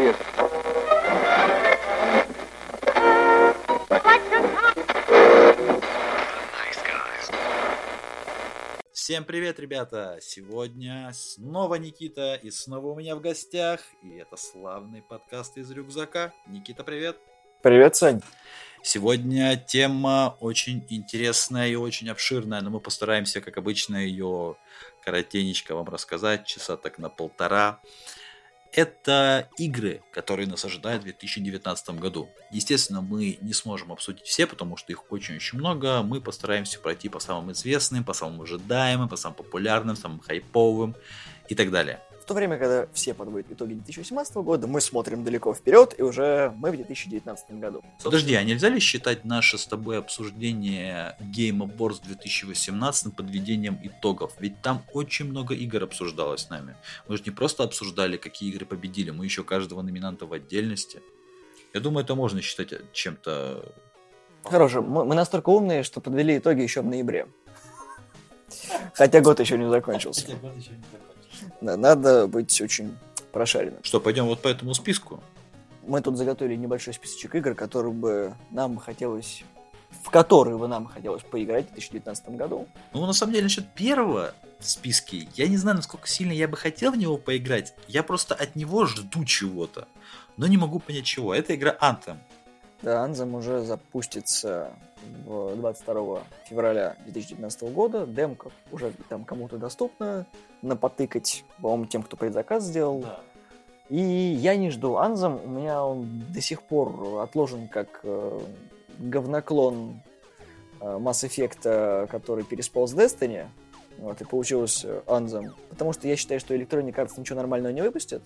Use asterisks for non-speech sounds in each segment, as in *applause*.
человек. Всем привет, ребята! Сегодня снова Никита, и снова у меня в гостях, и это славный подкаст из рюкзака. Никита, привет! Привет, Сань! Сегодня тема очень интересная и очень обширная, но мы постараемся, как обычно, ее коротенечко вам рассказать, часа так на полтора. Это игры, которые нас ожидают в 2019 году. Естественно, мы не сможем обсудить все, потому что их очень-очень много. Мы постараемся пройти по самым известным, по самым ожидаемым, по самым популярным, самым хайповым и так далее то время, когда все подводят итоги 2018 года, мы смотрим далеко вперед, и уже мы в 2019 году. Подожди, а нельзя ли считать наше с тобой обсуждение Game Awards 2018 подведением итогов? Ведь там очень много игр обсуждалось с нами. Мы же не просто обсуждали, какие игры победили, мы еще каждого номинанта в отдельности. Я думаю, это можно считать чем-то... Хорошо, мы, мы настолько умные, что подвели итоги еще в ноябре. Хотя год еще не закончился. Хотя год еще не закончился. Надо быть очень прошаренным. Что, пойдем вот по этому списку? Мы тут заготовили небольшой списочек игр, которые бы нам хотелось в которые бы нам хотелось поиграть в 2019 году. Ну, на самом деле, насчет первого в списке, я не знаю, насколько сильно я бы хотел в него поиграть. Я просто от него жду чего-то, но не могу понять чего. Это игра Anthem. Да, Anthem уже запустится 22 февраля 2019 года. Демка уже там кому-то доступна. Напотыкать, по-моему, тем, кто предзаказ сделал. Да. И я не жду Анзам. У меня он до сих пор отложен как э, говноклон э, Mass Effect, который переспал с Destiny. Вот, и получилось Анзам. Потому что я считаю, что Electronic Arts ничего нормального не выпустит.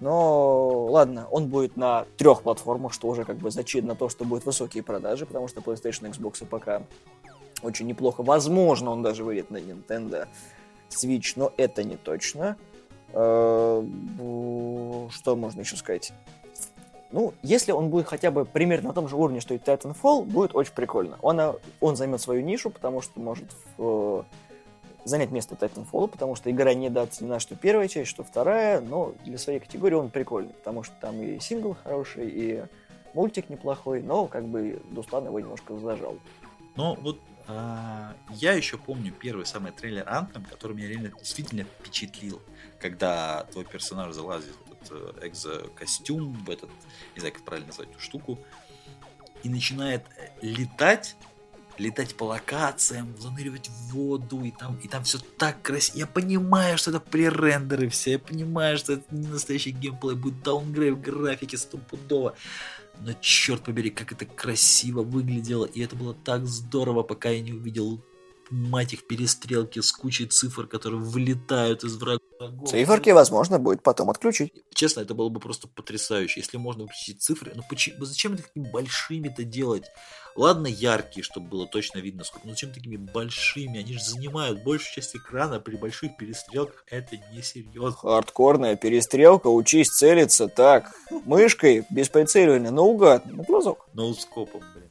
Но ладно, он будет на трех платформах, что уже как бы зачит на то, что будет высокие продажи, потому что PlayStation, Xbox и пока очень неплохо. Возможно, он даже выйдет на Nintendo Switch, но это не точно. Э, что можно еще сказать? Ну, если он будет хотя бы примерно на том же уровне, что и Titanfall, будет очень прикольно. Он, он займет свою нишу, потому что может в занять место Titanfall, потому что игра недооценена, что первая часть, что вторая, но для своей категории он прикольный, потому что там и сингл хороший, и мультик неплохой, но как бы Дуслан его немножко зажал. Ну, вот а, я еще помню первый самый трейлер Anthem, который меня реально действительно впечатлил, когда твой персонаж залазит в этот э, экзокостюм, в этот, не знаю, как правильно назвать эту штуку, и начинает летать летать по локациям, заныривать в воду, и там, и там все так красиво. Я понимаю, что это пререндеры все, я понимаю, что это не настоящий геймплей, будет даунгрейв графики стопудово. Но черт побери, как это красиво выглядело, и это было так здорово, пока я не увидел мать их перестрелки с кучей цифр, которые вылетают из врагов. Циферки, возможно, будет потом отключить. Честно, это было бы просто потрясающе, если можно выключить цифры. Но почему, зачем это такими большими-то делать? Ладно, яркие, чтобы было точно видно, сколько, но зачем такими большими? Они же занимают большую часть экрана при больших перестрелках. Это несерьезно. Хардкорная перестрелка, учись целиться так. Мышкой, без прицеливания, наугад, на глазок. Ноускопом, блин.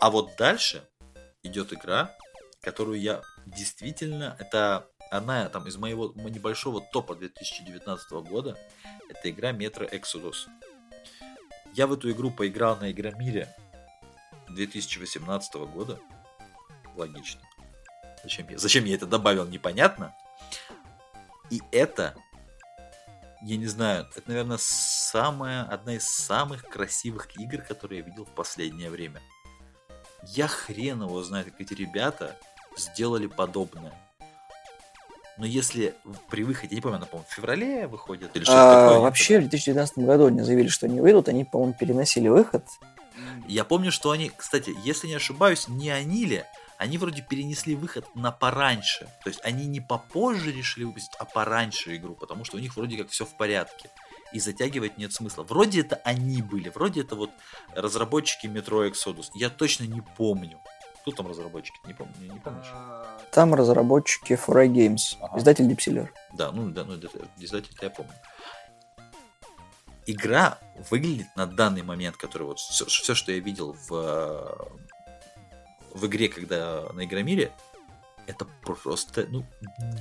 А вот дальше идет игра, которую я действительно, это она там из моего небольшого топа 2019 года, это игра Metro Exodus. Я в эту игру поиграл на Игромире 2018 года. Логично. Зачем я, зачем я это добавил, непонятно. И это, я не знаю, это, наверное, самая, одна из самых красивых игр, которые я видел в последнее время. Я хрен его знает, как эти ребята сделали подобное. Но если при выходе, я не помню, она, по-моему, в феврале выходит или что-то а, такое. Вообще, в 2019 году они заявили, что они выйдут, они, по-моему, переносили выход. Я помню, что они, кстати, если не ошибаюсь, не они ли, они вроде перенесли выход на пораньше. То есть они не попозже решили выпустить, а пораньше игру, потому что у них вроде как все в порядке. И затягивать нет смысла. Вроде это они были, вроде это вот разработчики Metro Exodus. Я точно не помню. Кто там разработчики? Не помню, не, помнишь? Там разработчики 4 Games, ага. издатель Deep. Да, ну да, ну издатель я помню. Игра выглядит на данный момент, который вот все, все что я видел в, в игре, когда на Игромире, это просто, ну,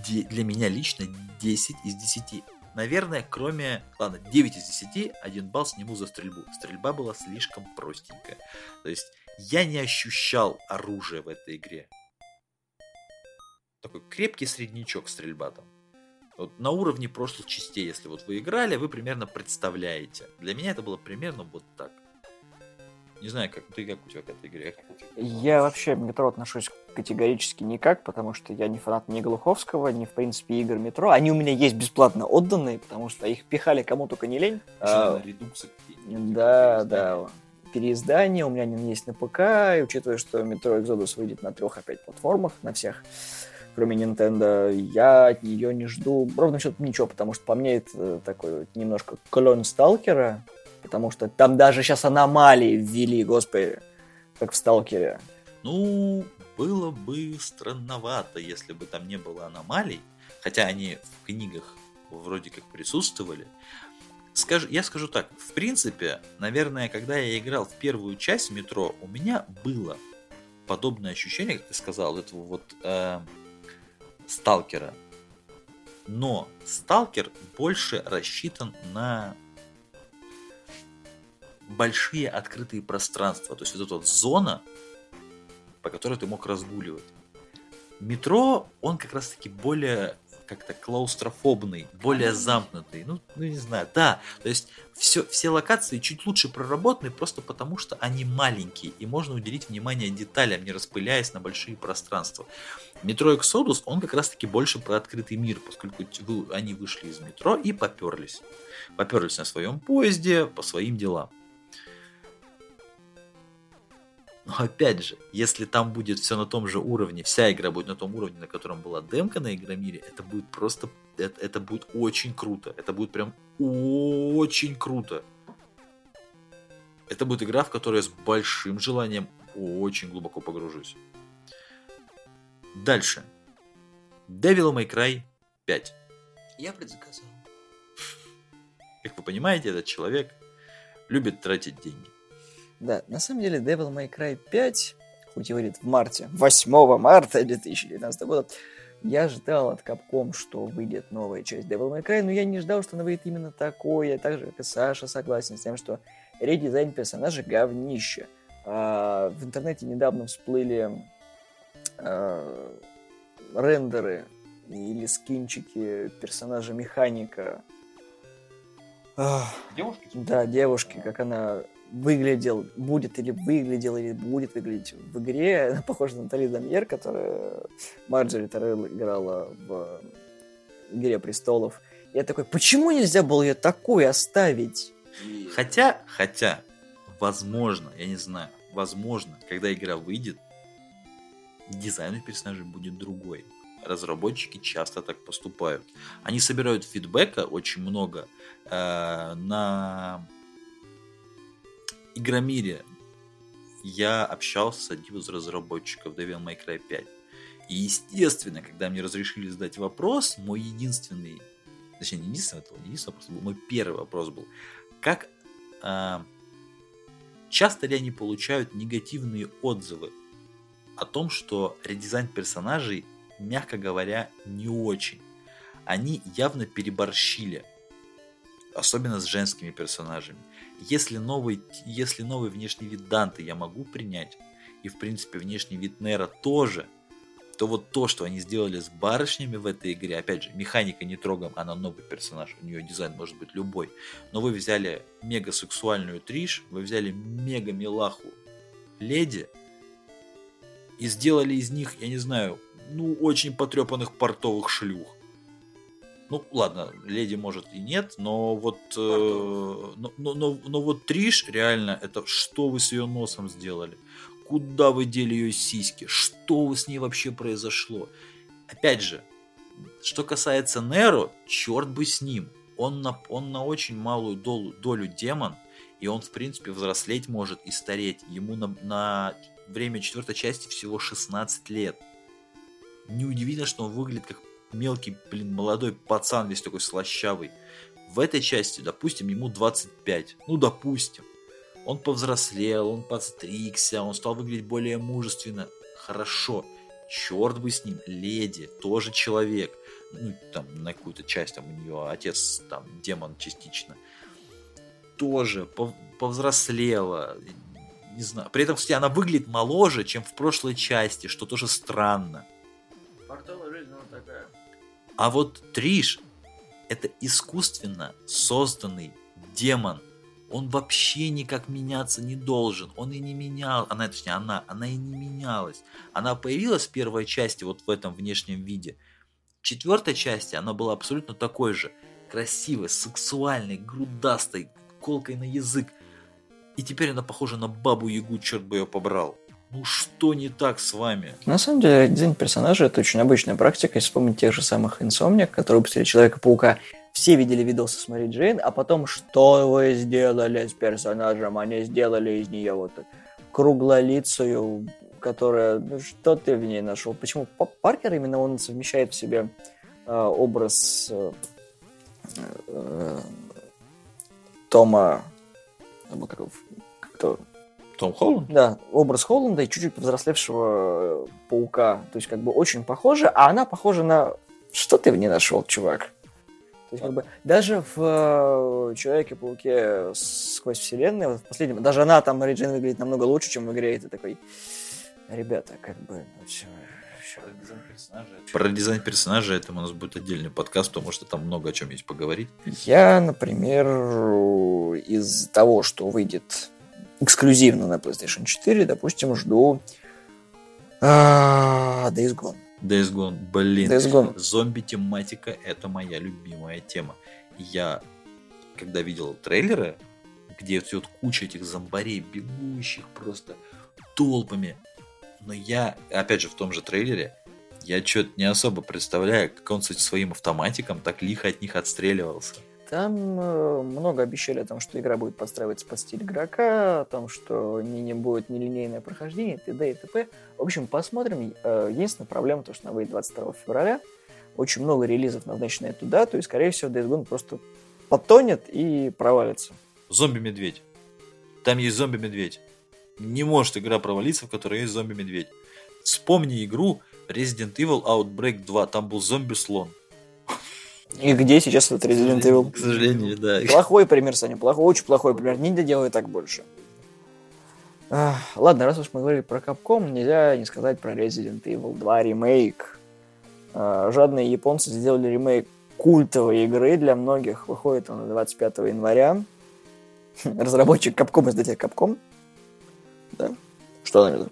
для меня лично 10 из 10. наверное, кроме, ладно, 9 из 10, один балл сниму за стрельбу. Стрельба была слишком простенькая. То есть я не ощущал оружия в этой игре. Такой крепкий среднячок стрельба там. Вот на уровне прошлых частей, если вот вы играли, вы примерно представляете. Для меня это было примерно вот так. Не знаю, как ты как у тебя к этой игре? Я вообще к метро отношусь категорически никак, потому что я не фанат ни Глуховского, ни, в принципе, игр метро. Они у меня есть бесплатно отданные, потому что их пихали кому только не лень. А, редуксы Да, да. Переиздание у меня они есть на ПК, и учитывая, что метро Exodus выйдет на трех опять платформах, на всех, кроме Nintendo, я от нее не жду ровно счет ничего, потому что по мне это такой немножко клон Сталкера, потому что там даже сейчас аномалии ввели, господи, как в Сталкере. Ну, было бы странновато, если бы там не было аномалий, хотя они в книгах вроде как присутствовали. Скажу, я скажу так, в принципе, наверное, когда я играл в первую часть метро, у меня было подобное ощущение, как ты сказал, этого вот э, сталкера. Но сталкер больше рассчитан на большие открытые пространства. То есть вот эта вот зона, по которой ты мог разгуливать. Метро, он как раз таки более как-то клаустрофобный, более замкнутый. Ну, ну не знаю, да. То есть все, все локации чуть лучше проработаны просто потому, что они маленькие, и можно уделить внимание деталям, не распыляясь на большие пространства. Метро Exodus, он как раз таки больше про открытый мир, поскольку они вышли из метро и поперлись. Поперлись на своем поезде по своим делам. Но опять же, если там будет все на том же уровне, вся игра будет на том уровне, на котором была демка на Игромире, это будет просто, это, это будет очень круто. Это будет прям очень круто. Это будет игра, в которой я с большим желанием очень глубоко погружусь. Дальше. Devil May Cry 5. Я предзаказал. Как вы понимаете, этот человек любит тратить деньги. Да, на самом деле Devil May Cry 5, хоть и выйдет в марте, 8 марта 2019 года, я ждал от Capcom, что выйдет новая часть Devil May Cry, но я не ждал, что она выйдет именно такое. Я так же, как и Саша, согласен с тем, что редизайн персонажа говнище. А, в интернете недавно всплыли а, рендеры или скинчики персонажа механика. Девушки? Да, девушки, как она выглядел, будет или выглядел, или будет выглядеть в игре. Она похожа на Натали Дамьер, которая Марджори Террелл играла в Игре престолов. Я такой, почему нельзя было ее такой оставить? Хотя, хотя, возможно, я не знаю, возможно, когда игра выйдет, дизайн персонажей будет другой. Разработчики часто так поступают. Они собирают фидбэка очень много э, на Игромире я общался с одним из разработчиков Devil May Cry 5. И естественно, когда мне разрешили задать вопрос, мой единственный, точнее не единственный, это не единственный вопрос был, мой первый вопрос был, как э, часто ли они получают негативные отзывы о том, что редизайн персонажей, мягко говоря, не очень. Они явно переборщили, особенно с женскими персонажами. Если новый, если новый внешний вид Данте я могу принять, и в принципе внешний вид Нера тоже, то вот то, что они сделали с барышнями в этой игре, опять же, механика не трогаем, она новый персонаж, у нее дизайн может быть любой, но вы взяли мега сексуальную Триш, вы взяли мега милаху Леди и сделали из них, я не знаю, ну, очень потрепанных портовых шлюх. Ну, ладно, леди может и нет, но вот, э, но, но, но, но вот Триш, реально, это что вы с ее носом сделали? Куда вы дели ее сиськи? Что с ней вообще произошло? Опять же, что касается Неро, черт бы с ним. Он на, он на очень малую долю, долю демон, и он, в принципе, взрослеть может и стареть. Ему на, на время четвертой части всего 16 лет. Неудивительно, что он выглядит как мелкий, блин, молодой пацан, весь такой слащавый. В этой части, допустим, ему 25. Ну, допустим. Он повзрослел, он подстригся, он стал выглядеть более мужественно. Хорошо. Черт бы с ним, леди, тоже человек. ну, там, на какую-то часть, там, у нее отец, там, демон частично, тоже повзрослела, не знаю. При этом, кстати, она выглядит моложе, чем в прошлой части, что тоже странно. А вот Триш это искусственно созданный демон. Он вообще никак меняться не должен. Он и не менял, она, точнее, она, она и не менялась. Она появилась в первой части вот в этом внешнем виде. В четвертой части она была абсолютно такой же. Красивой, сексуальной, грудастой, колкой на язык. И теперь она похожа на бабу Ягу, черт бы ее побрал. Ну что не так с вами? На самом деле, дизайн персонажа это очень обычная практика. Если вспомнить тех же самых инсомник, которые выпустили Человека-паука, все видели видосы с Мэри Джейн, а потом, что вы сделали с персонажем? Они сделали из нее вот круглолицую, которая... Ну, что ты в ней нашел? Почему Паркер именно он совмещает в себе э, образ э, э, Тома... Как, кто? Том Холланд? Да, образ Холланда и чуть-чуть повзрослевшего паука. То есть, как бы очень похоже, а она похожа на... Что ты в ней нашел, чувак? То есть, как бы, даже в э, Человеке-пауке сквозь вселенную, вот в последнем, даже она там, Мэри Джейн, выглядит намного лучше, чем в игре, и ты такой, ребята, как бы, ну все, Про дизайн персонажа. Про дизайн персонажа это у нас будет отдельный подкаст, потому что там много о чем есть поговорить. Я, например, из того, что выйдет эксклюзивно на PlayStation 4, допустим, жду а, Days Gone. Days Gone, блин. Days Gone. Зомби-тематика – это моя любимая тема. Я, когда видел трейлеры, где все вот куча этих зомбарей, бегущих просто толпами, но я, опять же, в том же трейлере, я что-то не особо представляю, как он с своим автоматиком так лихо от них отстреливался. Там э, много обещали о том, что игра будет подстраиваться под стиль игрока, о том, что не, не будет нелинейное прохождение, т.д. и т.п. В общем, посмотрим. Э, единственная проблема, то, что она выйдет 22 февраля. Очень много релизов назначено туда, то есть, скорее всего, Days Gone просто потонет и провалится. Зомби-медведь. Там есть зомби-медведь. Не может игра провалиться, в которой есть зомби-медведь. Вспомни игру Resident Evil Outbreak 2, там был зомби-слон. И где сейчас этот Resident Evil? К сожалению, да. Плохой пример, Саня, плохой, очень плохой пример. Не делай так больше. Ладно, раз уж мы говорили про Capcom, нельзя не сказать про Resident Evil 2 ремейк. А, жадные японцы сделали ремейк культовой игры для многих. Выходит он 25 января. Разработчик Capcom, издатель Capcom. Да? Что она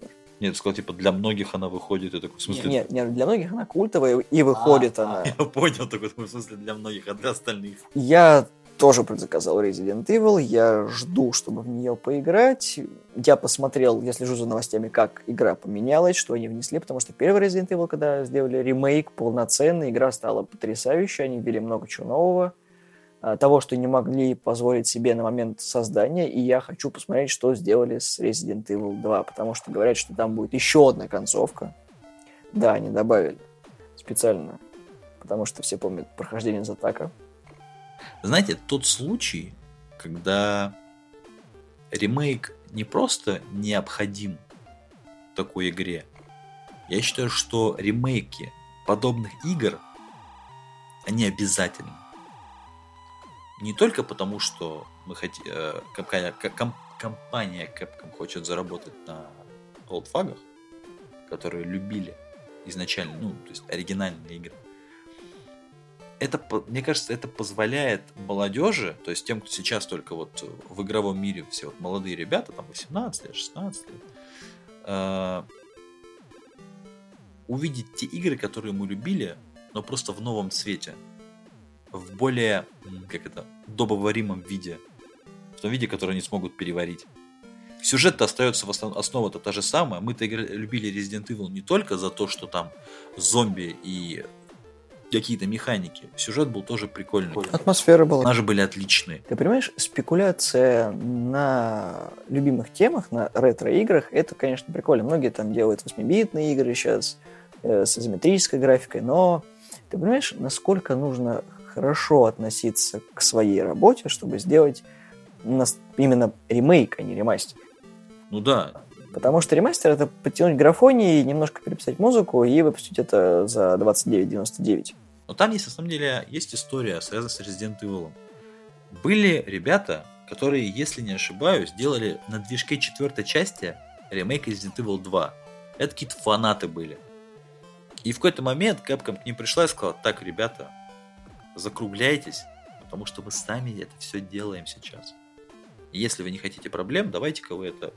нет, сказал, типа, для многих она выходит. Я такой, в смысле... Нет, нет, для многих она культовая, и выходит а, она. *laughs* Я понял, такой, в смысле, для многих, а для остальных. Я тоже предзаказал Resident Evil, я жду, чтобы в нее поиграть. Я посмотрел, я слежу за новостями, как игра поменялась, что они внесли, потому что первый Resident Evil, когда сделали ремейк полноценный, игра стала потрясающей, они ввели много чего нового. А, того, что не могли позволить себе на момент создания, и я хочу посмотреть, что сделали с Resident Evil 2, потому что говорят, что там будет еще одна концовка. Да, они добавили специально, потому что все помнят прохождение Затака. Знаете, тот случай, когда ремейк не просто необходим такой игре, я считаю, что ремейки подобных игр, они обязательны не только потому, что мы хотим, э, компания, ком, компания Capcom хочет заработать на олдфагах, которые любили изначально, ну, то есть оригинальные игры. Это, мне кажется, это позволяет молодежи, то есть тем, кто сейчас только вот в игровом мире, все вот молодые ребята, там 18 лет, 16 лет, э, увидеть те игры, которые мы любили, но просто в новом цвете в более, как это, добоваримом виде. В том виде, который они смогут переварить. Сюжет-то остается в основном, основа-то та же самая. Мы-то любили Resident Evil не только за то, что там зомби и какие-то механики. Сюжет был тоже прикольный. Атмосфера была. Наши были отличные. Ты понимаешь, спекуляция на любимых темах, на ретро-играх, это, конечно, прикольно. Многие там делают 8-битные игры сейчас э, с изометрической графикой, но ты понимаешь, насколько нужно хорошо относиться к своей работе, чтобы сделать именно ремейк, а не ремастер. Ну да. Потому что ремастер это подтянуть графонии, немножко переписать музыку и выпустить это за 29.99. Но там есть, на самом деле, есть история, связанная с Resident Evil. Были ребята, которые, если не ошибаюсь, делали на движке четвертой части ремейк Resident Evil 2. Это какие-то фанаты были. И в какой-то момент Capcom к ним пришла и сказала, так, ребята, закругляйтесь, потому что мы сами это все делаем сейчас. И если вы не хотите проблем, давайте-ка вы это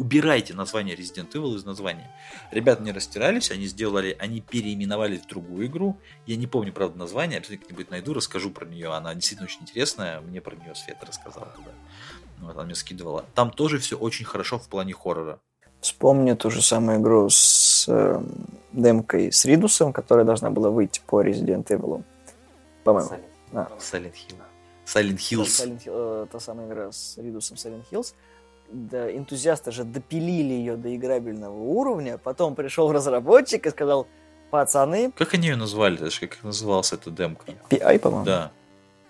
убирайте название Resident Evil из названия. Ребята не растирались, они сделали, они переименовали в другую игру. Я не помню, правда, название, обязательно как-нибудь найду, расскажу про нее. Она действительно очень интересная, мне про нее Света рассказала. Да. Вот, она мне скидывала. Там тоже все очень хорошо в плане хоррора. Вспомню ту же самую игру с э, демкой с Ридусом, которая должна была выйти по Resident Evil. По-моему. Silent, а. Silent Hill. Silent Hills. Silent э, та самая игра с Ридусом Silent Hills да, энтузиасты же допилили ее до играбельного уровня, потом пришел разработчик и сказал, пацаны... Как они ее назвали? Даже как назывался эта демка? PI, по-моему. Да.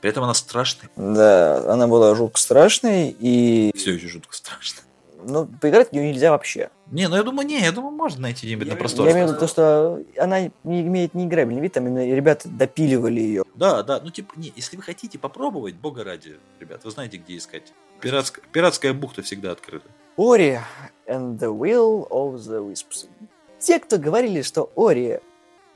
При этом она страшная. Да, она была жутко страшной и... Все еще жутко страшная. Ну, поиграть в нее нельзя вообще. Не, ну я думаю, не, я думаю, можно найти где-нибудь на простор. Я имею в виду то, что она не имеет неиграбельный вид, там именно ребята допиливали ее. Да, да, ну типа, не, если вы хотите попробовать, бога ради, ребят, вы знаете, где искать. Пиратская, пиратская бухта всегда открыта. Ори and the Will of the Wisps. Те, кто говорили, что Ори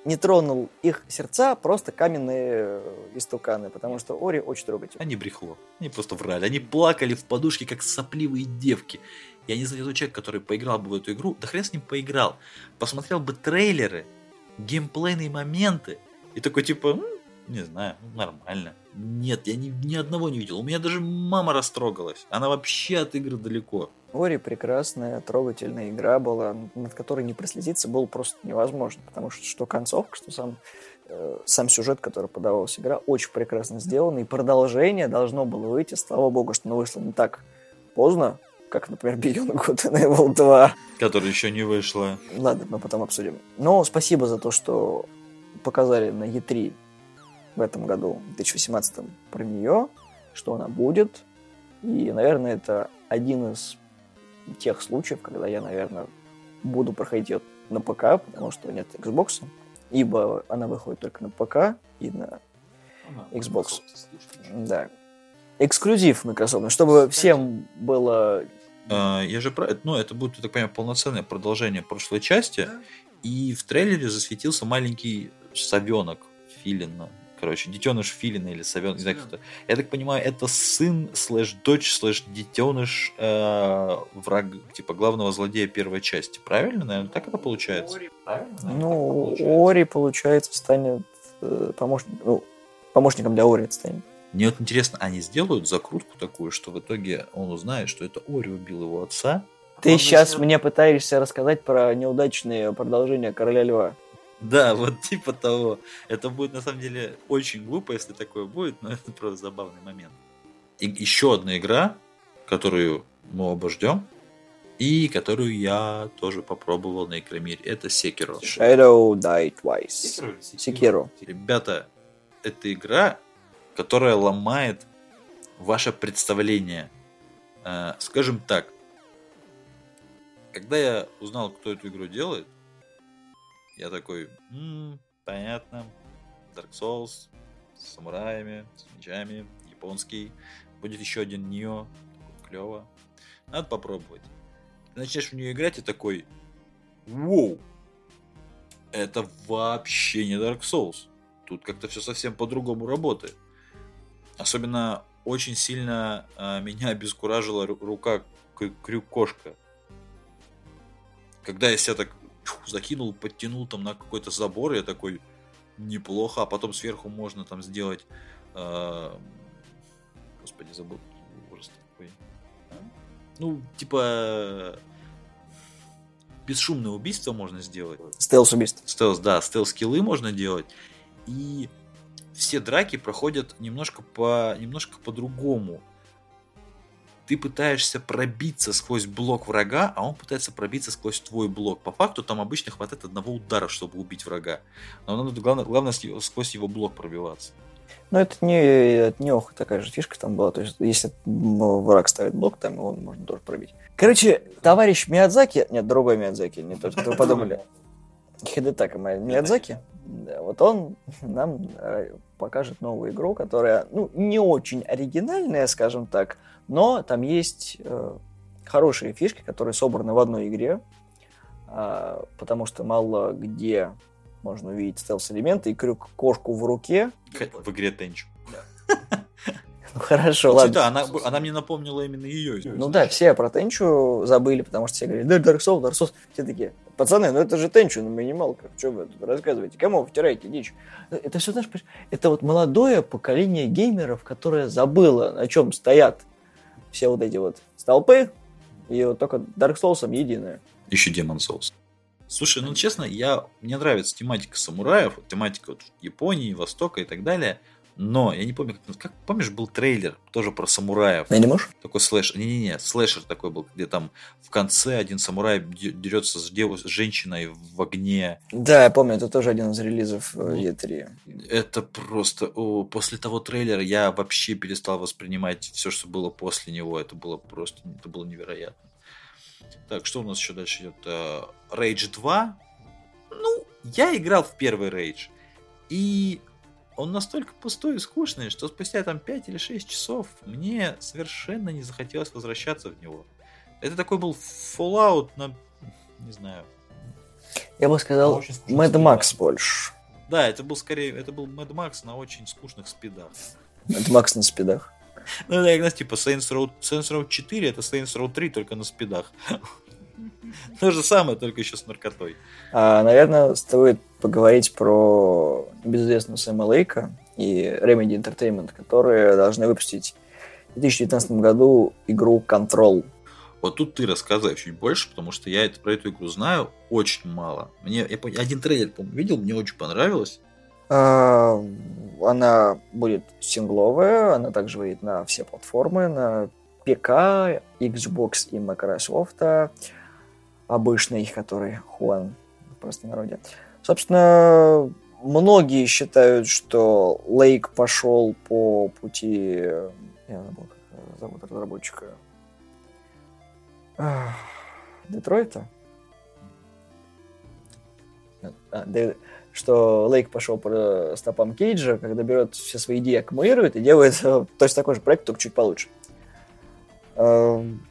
не тронул их сердца, просто каменные истуканы, потому что Ори очень трогательный. Они брехло. Они просто врали. Они плакали в подушке, как сопливые девки. Я не знаю, человек, который поиграл бы в эту игру, да хрен с ним поиграл. Посмотрел бы трейлеры, геймплейные моменты, и такой типа, не знаю, ну, нормально. Нет, я ни, ни одного не видел. У меня даже мама растрогалась. Она вообще от игры далеко. Ори прекрасная, трогательная игра была, над которой не проследиться было просто невозможно, потому что что концовка, что сам, э, сам сюжет, который подавалась игра, очень прекрасно сделан, и продолжение должно было выйти, слава богу, что оно вышло не так поздно, как, например, Beyond Good and Evil 2. Которая еще не вышла. Ладно, мы потом обсудим. Но спасибо за то, что показали на E3 в этом году, в 2018, про нее, что она будет. И, наверное, это один из тех случаев, когда я, наверное, буду проходить ее на ПК, потому что нет Xbox, ибо она выходит только на ПК и на Xbox. Да. Эксклюзив Microsoft, чтобы всем было... А, я же про... Ну, это будет, я так понимаю, полноценное продолжение прошлой части. И в трейлере засветился маленький совенок филина короче, детеныш филина или Савен, не знаю кто. Я так понимаю, это сын слэш дочь слэш детеныш э, враг, типа главного злодея первой части. Правильно, наверное, так это получается? Ори, правильно? Ну, получается. Ори, получается, станет э, помощник, ну, помощником для Ори станет. Мне вот интересно, они сделают закрутку такую, что в итоге он узнает, что это Ори убил его отца. Ты он сейчас начнет... мне пытаешься рассказать про неудачные продолжения Короля Льва. Да, вот типа того. Это будет на самом деле очень глупо, если такое будет, но *laughs* это просто забавный момент. И еще одна игра, которую мы оба ждем, и которую я тоже попробовал на Игромире, это Sekiro. Shadow Die Twice. Sekiro. Ребята, это игра, которая ломает ваше представление. Э, скажем так, когда я узнал, кто эту игру делает, я такой, м-м, понятно, Dark Souls с самураями, с мечами, японский. Будет еще один Нио, клево. Надо попробовать. Ты начнешь в нее играть и такой, воу, это вообще не Dark Souls. Тут как-то все совсем по-другому работает. Особенно очень сильно а, меня обескуражила рука крюк-кошка. Когда я себя так закинул, подтянул там на какой-то забор, я такой, неплохо, а потом сверху можно там сделать, э, господи, забыл, ужас такой, а? ну, типа, бесшумное убийство можно сделать. Стелс-убийство. Стелс, да, стелс-киллы можно делать, и все драки проходят немножко по немножко по-другому ты пытаешься пробиться сквозь блок врага, а он пытается пробиться сквозь твой блок. По факту там обычно хватает одного удара, чтобы убить врага. Но надо главное, главное сквозь его блок пробиваться. Ну, это не, это не ох, такая же фишка там была. То есть, если враг ставит блок, там его можно тоже пробить. Короче, товарищ Миядзаки... Нет, другой Миядзаки, не тот, кто вы подумали. *laughs* Хидетака Миядзаки вот он *laughs* нам э, покажет новую игру, которая, ну, не очень оригинальная, скажем так, но там есть э, хорошие фишки, которые собраны в одной игре, э, потому что мало где можно увидеть стелс-элементы и крюк кошку в руке. В игре Тенчу. *laughs* Ну *laughs* хорошо, ну, ладно. Да, она, она мне напомнила именно ее. Ну да, все про Тенчу забыли, потому что все говорили, да, Dark Souls, Dark Souls. Все такие, пацаны, ну это же Тенчу на минималках, что вы тут рассказываете? Кому вы втираете дичь? Это все, знаешь, это вот молодое поколение геймеров, которое забыло, на чем стоят все вот эти вот столпы, и вот только Dark Souls единое. Еще Demon Souls. Слушай, ну честно, я, мне нравится тематика самураев, тематика вот Японии, Востока и так далее – но, я не помню, как, как помнишь, был трейлер тоже про самураев. Я не можешь? Такой слэш. Не-не-не, слэшер такой был, где там в конце один самурай дерется с, дев... с женщиной в огне. Да, я помню, это тоже один из релизов E3. Ну, это просто... О, после того трейлера я вообще перестал воспринимать все, что было после него. Это было просто... Это было невероятно. Так, что у нас еще дальше идет? Э, Rage 2. Ну, я играл в первый Rage. И он настолько пустой и скучный, что спустя там 5 или 6 часов мне совершенно не захотелось возвращаться в него. Это такой был Fallout на... не знаю. Я бы сказал, Mad Max больше. Да, это был скорее, это был Mad Max на очень скучных спидах. Mad Max на спидах. Ну, да, знаешь, типа Saints Row, Saints Row 4 это Saints Row 3 только на спидах. *laughs* То же самое, только еще с наркотой. А, наверное, стоит поговорить про безызвестного Сэма Лейка и Remedy Entertainment, которые должны выпустить в 2019 году игру Control. Вот тут ты рассказывай чуть больше, потому что я это, про эту игру знаю очень мало. Мне, я один трейлер, по видел, мне очень понравилось. А, она будет сингловая, она также выйдет на все платформы, на ПК, Xbox и Microsoft обычный, который Хуан в простонародье. Собственно, многие считают, что Лейк пошел по пути... Я забыл, как зовут разработчика. Детройта? А, де... Что Лейк пошел по стопам Кейджа, когда берет все свои идеи, аккумулирует и делает точно такой же проект, только чуть получше. Эм,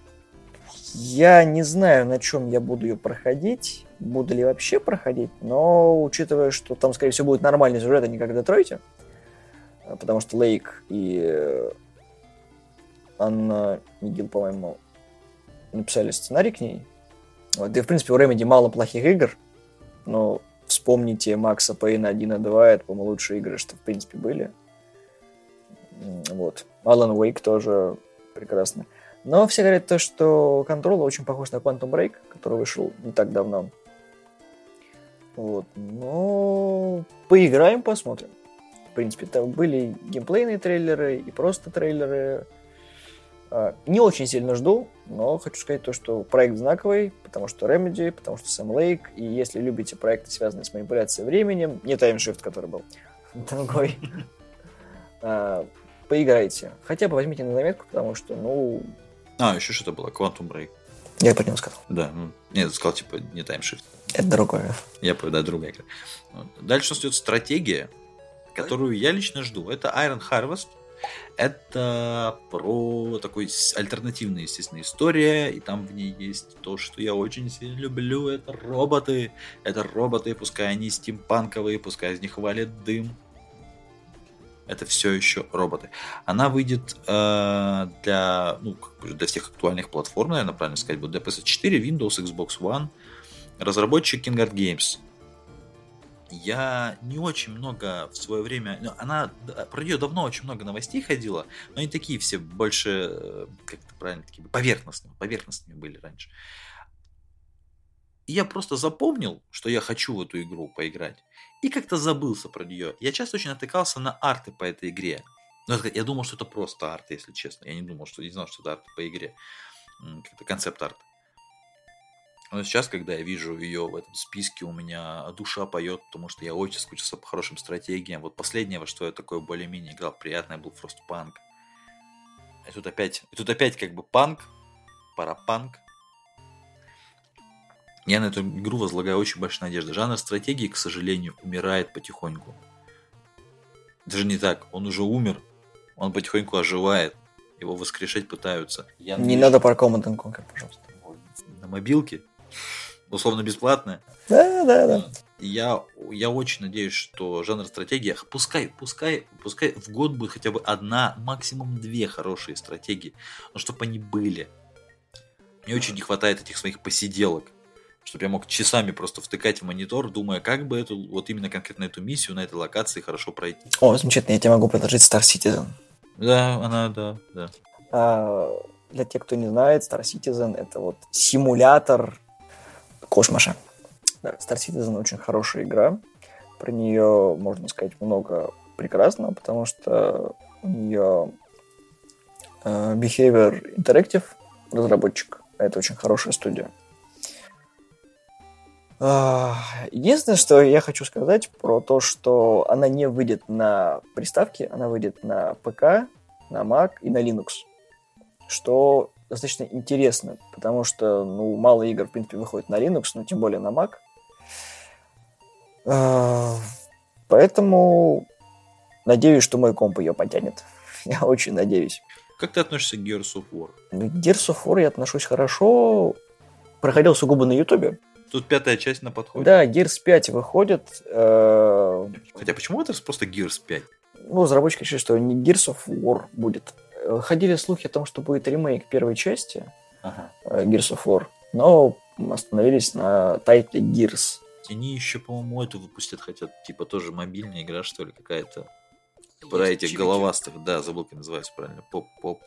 я не знаю, на чем я буду ее проходить, буду ли вообще проходить, но учитывая, что там, скорее всего, будет нормальный сюжет, а не как в Детройте, а, потому что Лейк и э, Анна Мигил, по-моему, написали сценарий к ней. Вот. Да и, в принципе, у Remedy мало плохих игр, но вспомните Макса Пейна 1 и 2, это, по-моему, лучшие игры, что, в принципе, были. Вот. Alan Wake тоже прекрасно. Но все говорят то, что Control очень похож на Quantum Break, который вышел не так давно. Вот. Но поиграем, посмотрим. В принципе, там были геймплейные трейлеры и просто трейлеры. А, не очень сильно жду, но хочу сказать то, что проект знаковый, потому что Remedy, потому что Сэм Лейк, и если любите проекты, связанные с манипуляцией временем, не Time который был *laughs* другой, а, поиграйте. Хотя бы возьмите на заметку, потому что, ну, а, еще что-то было, Quantum Break. Я про него сказал. Да, ну, нет, сказал, типа, не Shift. Это другое. Я да, другая игра. Дальше у нас идет стратегия, которую я лично жду. Это Iron Harvest. Это про такой альтернативная, естественно, история, и там в ней есть то, что я очень сильно люблю, это роботы. Это роботы, пускай они стимпанковые, пускай из них валит дым, это все еще роботы. Она выйдет э, для, ну, для всех актуальных платформ, наверное, правильно сказать, будет для PS4, Windows, Xbox One. Разработчик King Art Games. Я не очень много в свое время... Ну, она, про нее давно очень много новостей ходило, но они такие все больше, э, как это правильно, такие поверхностные, поверхностными были раньше. И я просто запомнил, что я хочу в эту игру поиграть и как-то забылся про нее. Я часто очень натыкался на арты по этой игре. Но ну, я думал, что это просто арт, если честно. Я не думал, что не знал, что это арт по игре. Как-то концепт арт. Но сейчас, когда я вижу ее в этом списке, у меня душа поет, потому что я очень скучился по хорошим стратегиям. Вот последнее, во что я такое более-менее играл, приятное был Frostpunk. И тут опять, и тут опять как бы панк, парапанк. Я на эту игру возлагаю очень большие надежды. Жанр стратегии, к сожалению, умирает потихоньку. Даже не так, он уже умер, он потихоньку оживает, его воскрешать пытаются. Я не надо про Command Conquer, пожалуйста. На мобилке, условно бесплатная. Да, да, да. Я, я очень надеюсь, что жанр стратегии, пускай, пускай, пускай в год будет хотя бы одна, максимум две хорошие стратегии, но чтобы они были. Мне очень не хватает этих своих посиделок чтобы я мог часами просто втыкать в монитор, думая, как бы эту, вот именно конкретно эту миссию на этой локации хорошо пройти. О, замечательно, я тебе могу предложить Star Citizen. Да, она, да, да. А, для тех, кто не знает, Star Citizen это вот симулятор космоса. Да, Star Citizen очень хорошая игра. Про нее можно сказать много прекрасного, потому что у нее uh, Behavior Interactive разработчик. Это очень хорошая студия. Единственное, что я хочу сказать про то, что она не выйдет на приставке, она выйдет на ПК, на Mac и на Linux. Что достаточно интересно, потому что ну, мало игр, в принципе, выходит на Linux, но тем более на Mac. Поэтому надеюсь, что мой комп ее потянет. *laughs* Я очень надеюсь. Как ты относишься к Gears of War? К Gears of War я отношусь хорошо. Проходил сугубо на Ютубе. Тут пятая часть на подходе. Да, Gears 5 выходит. Э... Хотя почему это просто Gears 5? Ну, разработчики решили, что не Gears of War будет. Ходили слухи о том, что будет ремейк первой части ага. Э, Gears of War, но остановились на тайтле Gears. Они еще, по-моему, эту выпустят хотят, типа тоже мобильная игра, что ли, какая-то. Про этих головастых, да, забыл, как называется правильно. Поп-поп.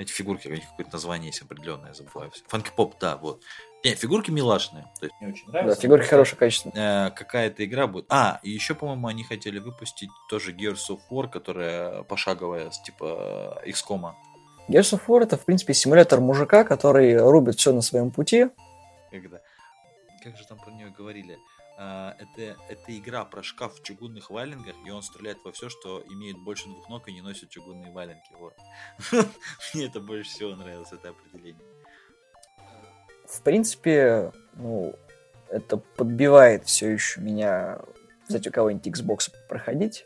Эти фигурки, у них какое-то название есть определенное, забываю. Фанк-поп, да, вот. Не, фигурки милашные. То есть мне очень нравится. Да, фигурки хорошего качества. Э, какая-то игра будет. А, и еще, по-моему, они хотели выпустить тоже Gears of War, которая пошаговая, типа XCOM. Gears of War это, в принципе, симулятор мужика, который рубит все на своем пути. Когда? Как же там про нее говорили? Uh, это, это игра про шкаф в чугунных валенках, и он стреляет во все, что имеет больше двух ног и не носит чугунные валенки. Вот. *laughs* Мне это больше всего нравилось, это определение в принципе, ну, это подбивает все еще меня взять у кого-нибудь Xbox проходить,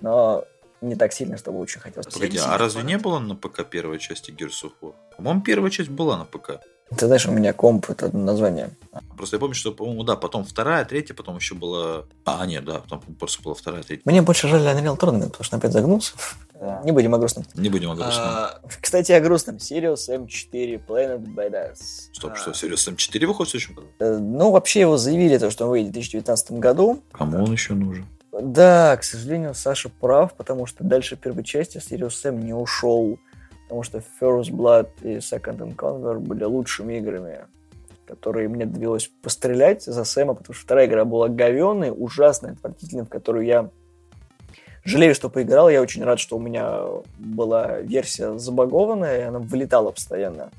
но не так сильно, чтобы очень хотелось. Погоди, а разве не было на ПК первой части Gears of War? По-моему, первая часть была на ПК. Ты знаешь, у меня комп это название. Просто я помню, что, по-моему, да, потом вторая, третья, потом еще была... А, нет, да, потом просто была вторая, третья. Мне больше жаль Unreal Tournament, потому что он опять загнулся. Да. Не будем о грустном. Не будем о грустном. А, *laughs* кстати, о грустном. Sirius M4 Planet Badass. Стоп, а. что, Sirius M4 выходит в следующем году? Э, ну, вообще его заявили, то, что он выйдет в 2019 году. Кому он еще нужен? Да, к сожалению, Саша прав, потому что дальше первой части Sirius M не ушел. Потому что First Blood и Second Encounter были лучшими играми которые мне довелось пострелять за Сэма, потому что вторая игра была говеной, ужасной, отвратительной, в которую я жалею, что поиграл. Я очень рад, что у меня была версия забагованная, и она вылетала постоянно.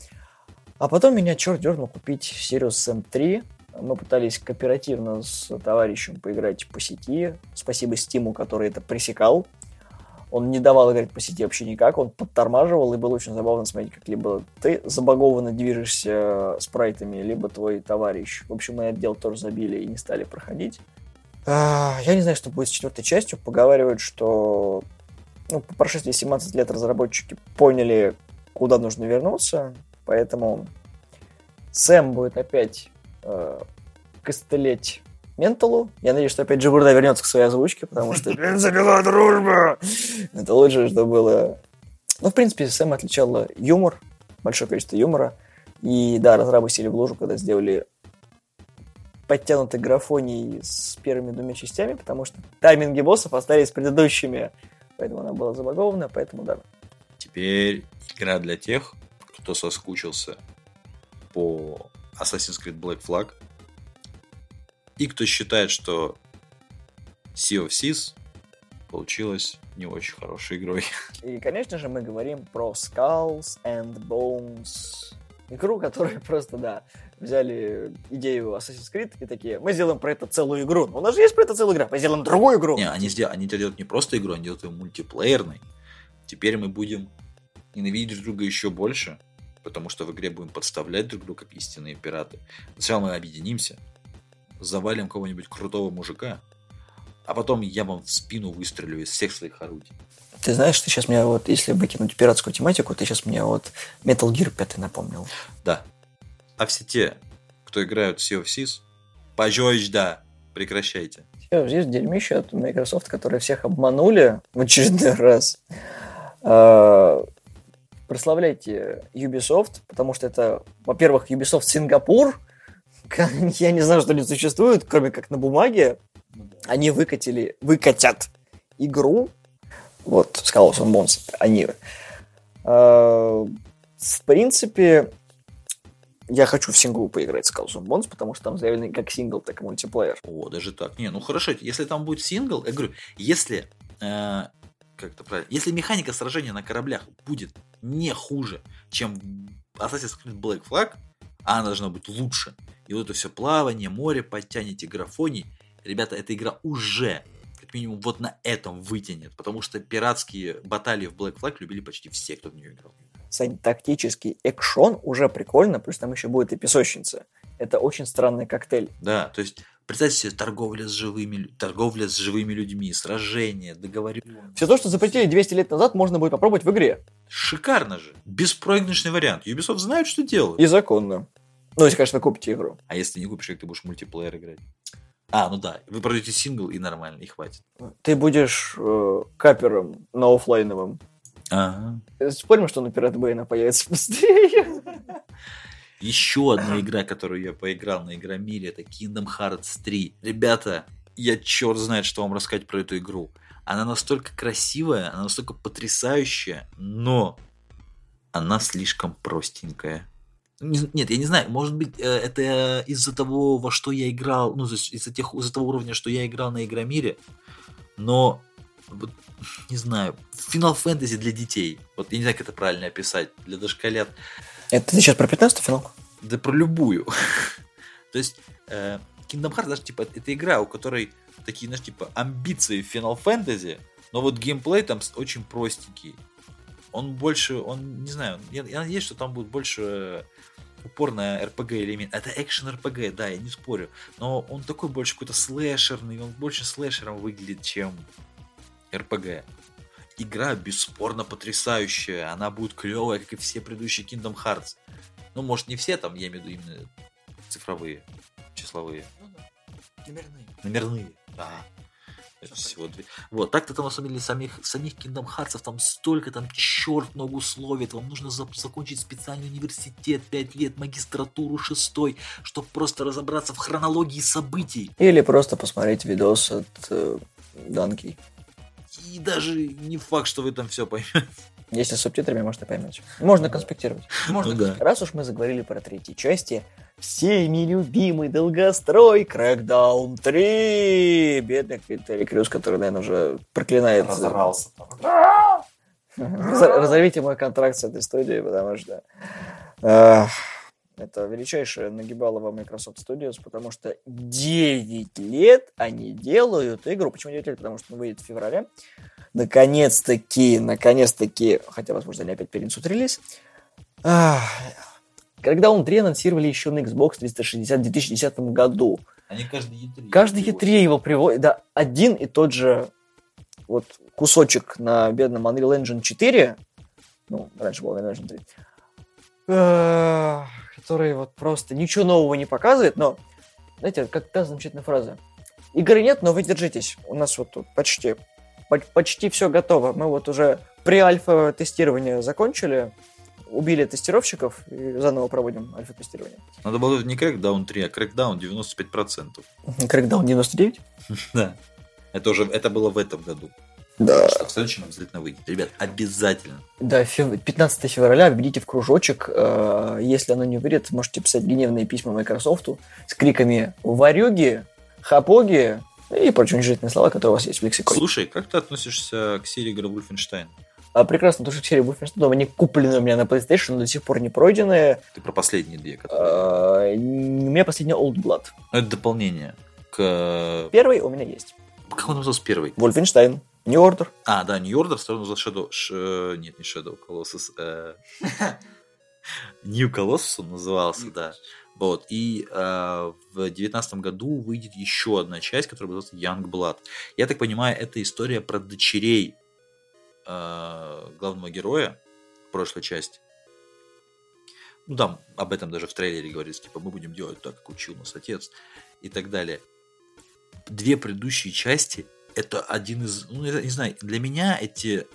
А потом меня черт дернул купить Sirius Sam 3. Мы пытались кооперативно с товарищем поиграть по сети. Спасибо Стиму, который это пресекал. Он не давал играть по сети вообще никак, он подтормаживал, и было очень забавно смотреть, как либо ты забагованно движешься спрайтами, либо твой товарищ. В общем, мы это дело тоже забили и не стали проходить. А, я не знаю, что будет с четвертой частью. Поговаривают, что ну, по прошествии 17 лет разработчики поняли, куда нужно вернуться, поэтому Сэм будет опять э, костылеть Менталу. Я надеюсь, что опять Джигурда вернется к своей озвучке, потому что «Принципила дружба!» Это лучшее, что было. Ну, в принципе, Сэм отличал юмор, большое количество юмора. И да, разрабы сели в лужу, когда сделали подтянутый графоний с первыми двумя частями, потому что тайминги боссов остались предыдущими. Поэтому она была забагована, поэтому да. Теперь игра для тех, кто соскучился по Assassin's Creed Black Flag – и кто считает, что Sea of Seas получилась не очень хорошей игрой. *laughs* И, конечно же, мы говорим про Skulls and Bones. Игру, которую *laughs* просто, да, взяли идею Assassin's Creed и такие, мы сделаем про это целую игру. Но у нас же есть про это целая игра, мы сделаем другую игру. Не, они, сдел... они делают не просто игру, они делают ее мультиплеерной. Теперь мы будем ненавидеть друг друга еще больше, потому что в игре будем подставлять друг друга как истинные пираты. Сначала мы объединимся, завалим кого-нибудь крутого мужика, а потом я вам в спину выстрелю из всех своих орудий. Ты знаешь, ты сейчас меня вот, если выкинуть пиратскую тематику, ты сейчас мне вот Metal Gear 5 напомнил. Да. А все те, кто играют в Sea of Thieves, пожёжь, да, прекращайте. Все, здесь дерьмище от Microsoft, которые всех обманули в очередной раз. А, прославляйте Ubisoft, потому что это, во-первых, Ubisoft Сингапур. Я не знаю, что они существуют, кроме как на бумаге. Они выкатили, выкатят игру. Вот, Skull and Bones, они. А, в принципе, я хочу в синглу поиграть с and Bones, потому что там заявлены как сингл, так и мультиплеер. О, даже так. Не, ну хорошо, если там будет сингл, я говорю, если э, как это правильно, если механика сражения на кораблях будет не хуже, чем Assassin's Creed Black Flag, а она должна быть лучше, и вот это все плавание, море подтянете, графоний, ребята, эта игра уже как минимум вот на этом вытянет, потому что пиратские баталии в Black Flag любили почти все, кто в нее играл. Сань, тактический экшон уже прикольно, плюс там еще будет и песочница. Это очень странный коктейль. Да, то есть представьте себе торговля с живыми, торговля с живыми людьми, сражения, договоренности. Все то, что запретили 200 лет назад, можно будет попробовать в игре. Шикарно же. Беспроигрышный вариант. Ubisoft знают, что делают. И законно. Ну, если, конечно, купите игру. А если не купишь, как ты будешь мультиплеер играть? А, ну да, вы продаете сингл и нормально, и хватит. Ты будешь э, капером на офлайновом. Ага. Спорим, что на Пират Бэйна появится быстрее. Еще одна игра, которую я поиграл на Игромире, это Kingdom Hearts 3. Ребята, я черт знает, что вам рассказать про эту игру. Она настолько красивая, она настолько потрясающая, но она слишком простенькая. Нет, я не знаю, может быть, э, это из-за того, во что я играл, ну, из-за тех, из-за того уровня, что я играл на Игромире, но вот, не знаю, Final Fantasy для детей. Вот я не знаю, как это правильно описать, для дошколят. Это ты сейчас про 15 финалку? Да про любую. *laughs* То есть, э, Kingdom Hearts даже, типа, это игра, у которой такие, знаешь, типа, амбиции Final Fantasy, но вот геймплей там очень простенький. Он больше, он, не знаю, я, я надеюсь, что там будет больше упор на RPG элемент. Это экшен RPG, да, я не спорю. Но он такой больше какой-то слэшерный, он больше слэшером выглядит, чем RPG. Игра бесспорно потрясающая, она будет клевая, как и все предыдущие Kingdom Hearts. Ну, может, не все там, я имею в виду именно цифровые, числовые. Ну да. Номерные. Номерные, да. Это всего две. Вот, так-то там на самом деле самих, самих Kingdom Hearts там столько, там черт ногу словит, вам нужно за, закончить специальный университет, 5 лет, магистратуру 6, чтобы просто разобраться в хронологии событий. Или просто посмотреть видос от э, Данки. И даже не факт, что вы там все поймете. Если с субтитрами, может, и поймете. Можно конспектировать. Можно. Ну, да. Раз уж мы заговорили про третьи части, всеми любимый долгострой Crackdown 3. Бедный Терри Крюс, который, наверное, уже проклинает. Разорался. Разорвите мой контракт с этой студией, потому что... Это величайшее нагибалово Microsoft Studios, потому что 9 лет они делают игру. Почему 9 лет? Потому что он выйдет в феврале. Наконец-таки, наконец-таки, хотя, возможно, они опять перенесут релиз. Когда он 3 анонсировали еще на Xbox 360 в 2010 году. Они каждый E3. Каждый E3 его приводят. Да, один и тот же вот кусочек на бедном Unreal Engine 4. Ну, раньше был Unreal Engine 3 который вот просто ничего нового не показывает, но, знаете, как та замечательная фраза. Игры нет, но вы держитесь. У нас вот тут почти, почти все готово. Мы вот уже при альфа-тестировании закончили, убили тестировщиков и заново проводим альфа-тестирование. Надо было не Crackdown 3, а Crackdown 95%. Crackdown 99? *laughs* Да. Это уже это было в этом году. Да. Что в следующем обязательно выйдет. Ребят, обязательно. Да, 15 февраля введите в кружочек. Э, если оно не выйдет, можете писать гневные письма Microsoft с криками «Варюги», «Хапоги» и прочие уничижительные слова, которые у вас есть в лексиконе. Слушай, как ты относишься к серии игры Wolfenstein? А, прекрасно, потому что серия Wolfenstein, они куплены у меня на PlayStation, но до сих пор не пройденные. Ты про последние две, которые... А, у меня последняя Old Blood. Ну, это дополнение к... Первый у меня есть. Как он назывался первый? Wolfenstein. New Order. А, да, New Order, второй называется Shadow... Ш... Нет, не Shadow Colossus. Э... *laughs* New Colossus он назывался, да. Вот. И э, в девятнадцатом году выйдет еще одна часть, которая называется Young Blood. Я так понимаю, это история про дочерей э, главного героя прошлой части. Ну, там об этом даже в трейлере говорится, типа, мы будем делать так, как учил нас отец и так далее. Две предыдущие части это один из, ну, я не знаю, для меня эти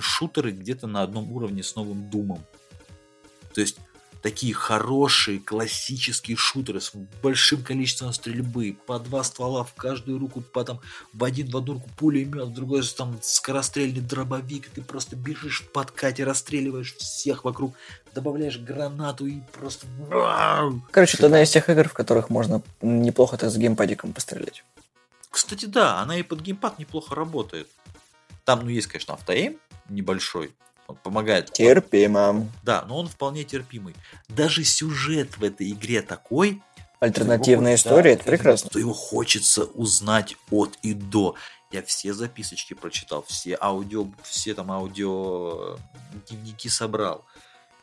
шутеры где-то на одном уровне с новым Думом. То есть такие хорошие классические шутеры с большим количеством стрельбы, по два ствола в каждую руку, потом в один в одну руку пулемет, в другой там скорострельный дробовик, ты просто бежишь в подкате, расстреливаешь всех вокруг, добавляешь гранату и просто... Короче, это одна из тех игр, в которых можно неплохо так с геймпадиком пострелять. Кстати, да, она и под геймпад неплохо работает. Там, ну, есть, конечно, автоэйм небольшой, он помогает. Терпимо. Да, но он вполне терпимый. Даже сюжет в этой игре такой. Альтернативная история, да, это прекрасно. Что его хочется узнать от и до. Я все записочки прочитал, все аудио, все там аудио э, дневники собрал.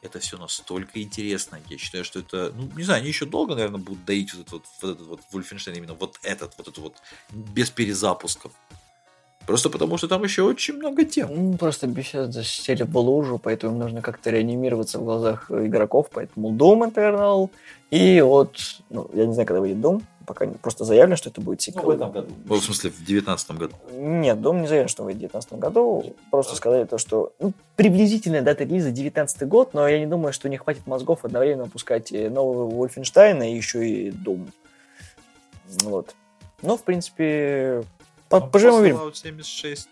Это все настолько интересно. Я считаю, что это, ну, не знаю, они еще долго, наверное, будут доить вот этот вот, вот этот вот Wolfenstein, именно вот этот, вот этот вот, без перезапусков. Просто потому, что там еще очень много тем. Ну, просто Bethesda сели в лужу, поэтому им нужно как-то реанимироваться в глазах игроков, поэтому Doom Eternal и вот, ну, я не знаю, когда выйдет Doom, пока просто заявлено, что это будет сиквел. Ну, в этом году. Ну, в смысле, в девятнадцатом году. Нет, Doom не заявлен, что выйдет в девятнадцатом году. Просто а. сказали то, что ну, приблизительная дата релиза девятнадцатый год, но я не думаю, что не хватит мозгов одновременно выпускать нового Wolfenstein и еще и Doom. Вот. Но, в принципе, ну, поживем увидим. Fallout 76,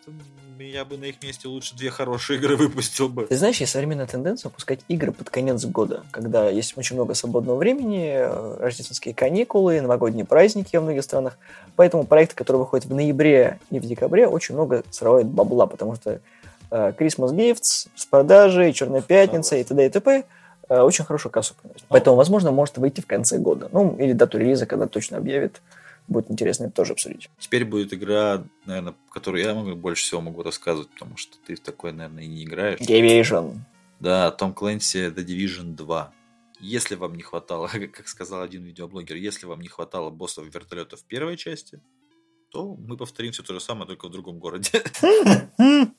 я бы на их месте лучше две хорошие игры выпустил бы. Ты знаешь, есть современная тенденция выпускать игры под конец года, когда есть очень много свободного времени, э, рождественские каникулы, новогодние праздники во многих странах. Поэтому проекты, которые выходят в ноябре и в декабре, очень много срывают бабла, потому что э, Christmas Gifts с продажей, Черная пятница и т.д. и т.п. Э, очень хорошую кассу приносит. Поэтому, возможно, может выйти в конце года. Ну, или дату релиза, когда точно объявит. Будет интересно это тоже обсудить. Теперь будет игра, наверное, которую я могу, больше всего могу рассказывать, потому что ты в такой, наверное, и не играешь. Division. Да, Том Клэнси The Division 2. Если вам не хватало, *laughs* как сказал один видеоблогер, если вам не хватало боссов вертолета в первой части, то мы повторим все то же самое, только в другом городе. *laughs*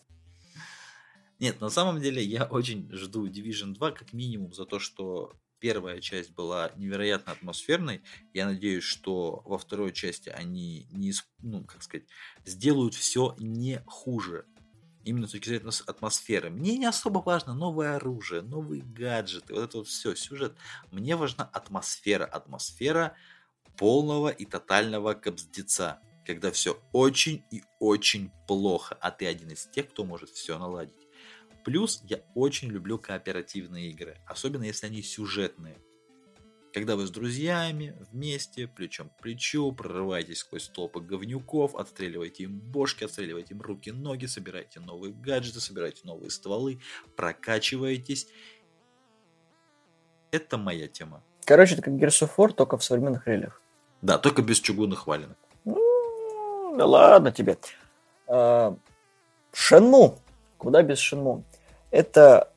Нет, на самом деле я очень жду Division 2 как минимум за то, что первая часть была невероятно атмосферной. Я надеюсь, что во второй части они не, ну, как сказать, сделают все не хуже. Именно с точки зрения атмосферы. Мне не особо важно новое оружие, новые гаджеты, вот это вот все, сюжет. Мне важна атмосфера. Атмосфера полного и тотального кобздеца. Когда все очень и очень плохо, а ты один из тех, кто может все наладить. Плюс я очень люблю кооперативные игры, особенно если они сюжетные. Когда вы с друзьями, вместе, плечом к плечу, прорываетесь сквозь толпы говнюков, отстреливаете им бошки, отстреливаете им руки, ноги, собираете новые гаджеты, собираете новые стволы, прокачиваетесь. Это моя тема. Короче, это как War, только в современных релях. Да, только без чугунных валенок. Ну, да ладно тебе. А, Шенму. Куда без Шенму? Это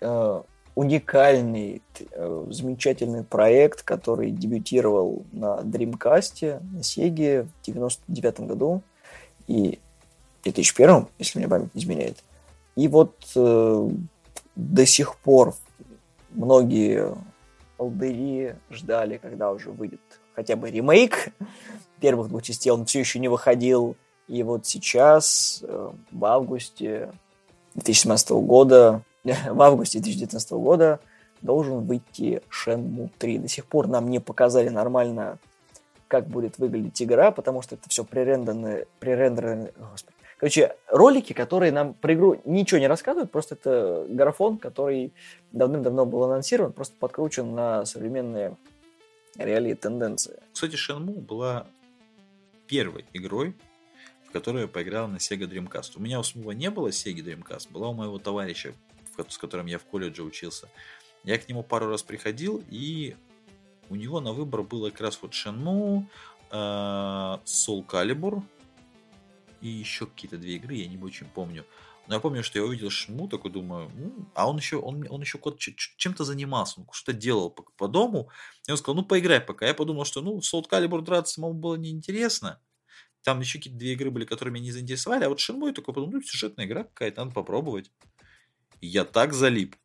э, уникальный, э, замечательный проект, который дебютировал на Dreamcast, на Sega в 99 году и в 2001, если мне память не изменяет. И вот э, до сих пор многие алдыри ждали, когда уже выйдет хотя бы ремейк первых двух частей. Он все еще не выходил. И вот сейчас, э, в августе, 2017 года, *laughs* в августе 2019 года должен выйти Shenmue 3. До сих пор нам не показали нормально, как будет выглядеть игра, потому что это все пререндерные, пререндерные, господи. Короче, ролики, которые нам про игру ничего не рассказывают, просто это графон, который давным-давно был анонсирован, просто подкручен на современные реалии тенденции. Кстати, Shenmue была первой игрой, которую я поиграл на Sega Dreamcast. У меня у самого не было Sega Dreamcast, была у моего товарища, с которым я в колледже учился. Я к нему пару раз приходил, и у него на выбор было как раз вот Shenmue, э, Soul Calibur и еще какие-то две игры, я не очень помню. Но я помню, что я увидел Шму, такой думаю, ну, а он еще, он, он еще чем-то занимался, он что-то делал по, по дому. И он сказал, ну, поиграй пока. Я подумал, что, ну, Soul Calibur драться самому было неинтересно. Там еще какие-то две игры были, которые меня не заинтересовали, а вот Shenmue такой подумал, ну, сюжетная игра какая-то, надо попробовать. Я так залип.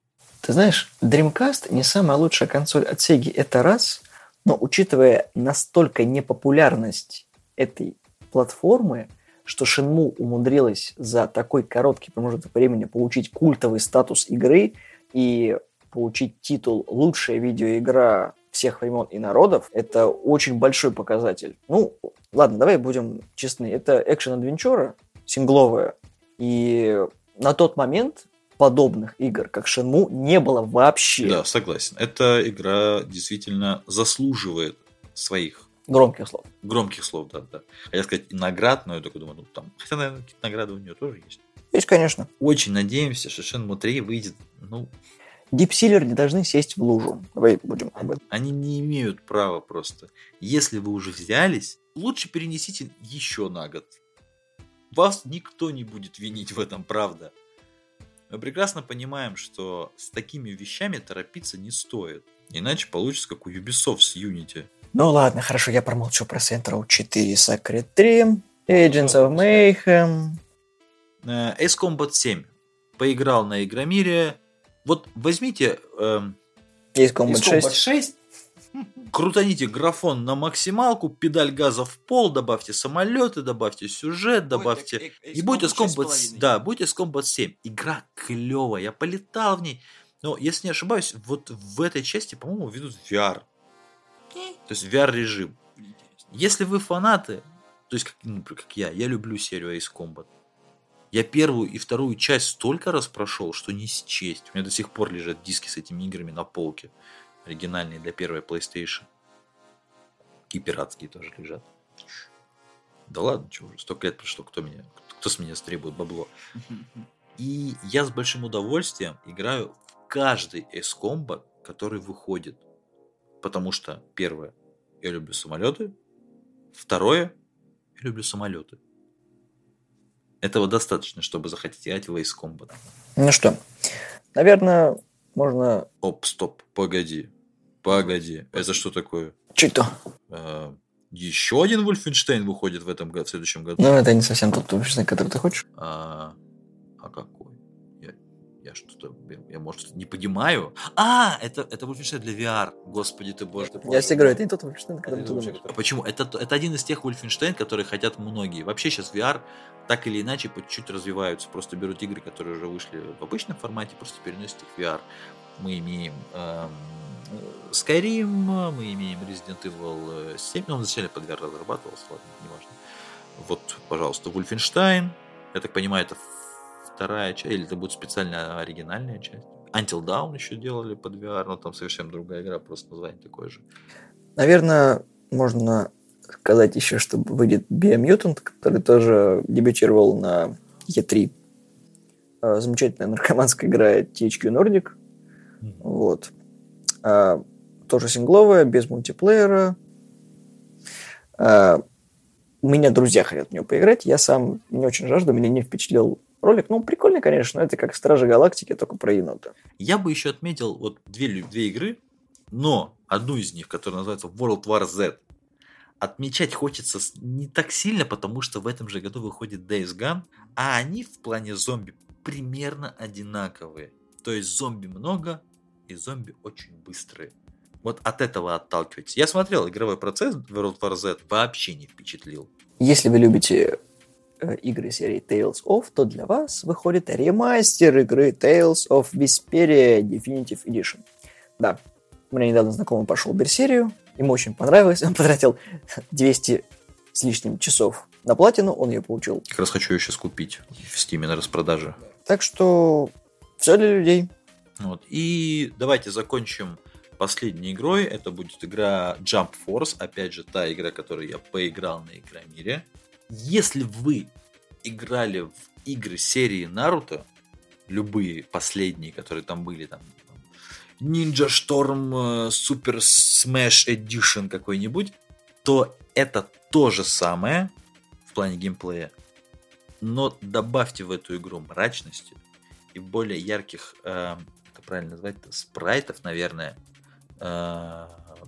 Ты знаешь, Dreamcast не самая лучшая консоль от Sega, это раз, но учитывая настолько непопулярность этой платформы, что Shenmue умудрилась за такой короткий промежуток времени получить культовый статус игры и получить титул «Лучшая видеоигра всех времен и народов», это очень большой показатель. Ну, ладно, давай будем честны. Это экшен-адвенчура, сингловая, и на тот момент подобных игр, как Shenmue, не было вообще. Да, согласен. Эта игра действительно заслуживает своих Громких слов. Громких слов, да, да. Хотел сказать наград, но я только думаю, ну там, хотя, наверное, какие-то награды у нее тоже есть. Есть, конечно. Очень надеемся, что Shenmue 3 выйдет, ну... Дипсилер не должны сесть в лужу. Давай будем об этом. Они не имеют права просто. Если вы уже взялись, лучше перенесите еще на год. Вас никто не будет винить в этом, правда. Мы прекрасно понимаем, что с такими вещами торопиться не стоит. Иначе получится, как у Ubisoft с Unity. Ну ладно, хорошо, я промолчу про Central 4, Sacred 3, Agents of Mayhem. Э, Ace Combat 7. Поиграл на Игромире. Вот возьмите... Э, Ace Combat, Ace Combat 6. 6. Крутаните графон на максималку, педаль газа в пол, добавьте самолеты, добавьте сюжет, добавьте... Будет, и будет с Combat... Да, будет с Combat 7. Игра клевая, я полетал в ней. Но, если не ошибаюсь, вот в этой части, по-моему, ведут VR. То есть VR-режим. Если вы фанаты, то есть как, ну, как я, я люблю серию Ace Combat. Я первую и вторую часть столько раз прошел, что не счесть. У меня до сих пор лежат диски с этими играми на полке. Оригинальные для первой PlayStation. И пиратские тоже лежат. Да ладно, что уже, столько лет прошло, кто меня, кто с меня стребует бабло. *laughs* И я с большим удовольствием играю в каждый Combat, который выходит. Потому что, первое, я люблю самолеты. Второе, я люблю самолеты. Этого достаточно, чтобы захотеть играть в Ace Combat. Ну что, наверное, можно... Оп, стоп, погоди. Погоди. Это что такое? Что это? А, еще один Вольфенштейн выходит в этом году, в следующем году. Ну, это не совсем тот Вольфенштейн, который ты хочешь. А, что-то, я, я, может, не понимаю. А, это, это Wolfenstein для VR. Господи ты боже. Ты я тебе говорю, это не тот Wolfenstein, который ты думаешь. Почему? Это, это один из тех Wolfenstein, которые хотят многие. Вообще сейчас VR так или иначе по чуть-чуть развиваются. Просто берут игры, которые уже вышли в обычном формате, просто переносят их в VR. Мы имеем эм, Skyrim, мы имеем Resident Evil 7, но он вначале под VR разрабатывался, ладно, неважно. Вот, пожалуйста, Wolfenstein. Я так понимаю, это вторая часть, или это будет специальная оригинальная часть. Until Dawn еще делали под VR, но там совершенно другая игра, просто название такое же. Наверное, можно сказать еще, что выйдет Biomutant, который тоже дебютировал на E3. А, замечательная наркоманская игра THQ Nordic. Mm-hmm. Вот. А, тоже сингловая, без мультиплеера. А, у меня друзья хотят в нее поиграть. Я сам не очень жажду, меня не впечатлил ролик. Ну, прикольный, конечно, но это как Стражи Галактики, только про енота. Я бы еще отметил вот две, две игры, но одну из них, которая называется World War Z, отмечать хочется не так сильно, потому что в этом же году выходит Days Gone, а они в плане зомби примерно одинаковые. То есть зомби много, и зомби очень быстрые. Вот от этого отталкивайтесь. Я смотрел игровой процесс World War Z, вообще не впечатлил. Если вы любите игры серии Tales of, то для вас выходит ремастер игры Tales of Vesperia Definitive Edition. Да, у меня недавно знакомый пошел Берсерию, ему очень понравилось, *laughs* он потратил 200 с лишним часов на платину, он ее получил. Как раз хочу ее сейчас купить в Стиме на распродаже. Так что все для людей. Вот. И давайте закончим последней игрой. Это будет игра Jump Force. Опять же, та игра, которую я поиграл на Игромире. Если вы играли в игры серии Наруто, любые последние, которые там были, там Ninja Storm Super Smash Edition какой-нибудь, то это то же самое в плане геймплея, но добавьте в эту игру мрачности и более ярких, э, это правильно назвать, спрайтов, наверное, э,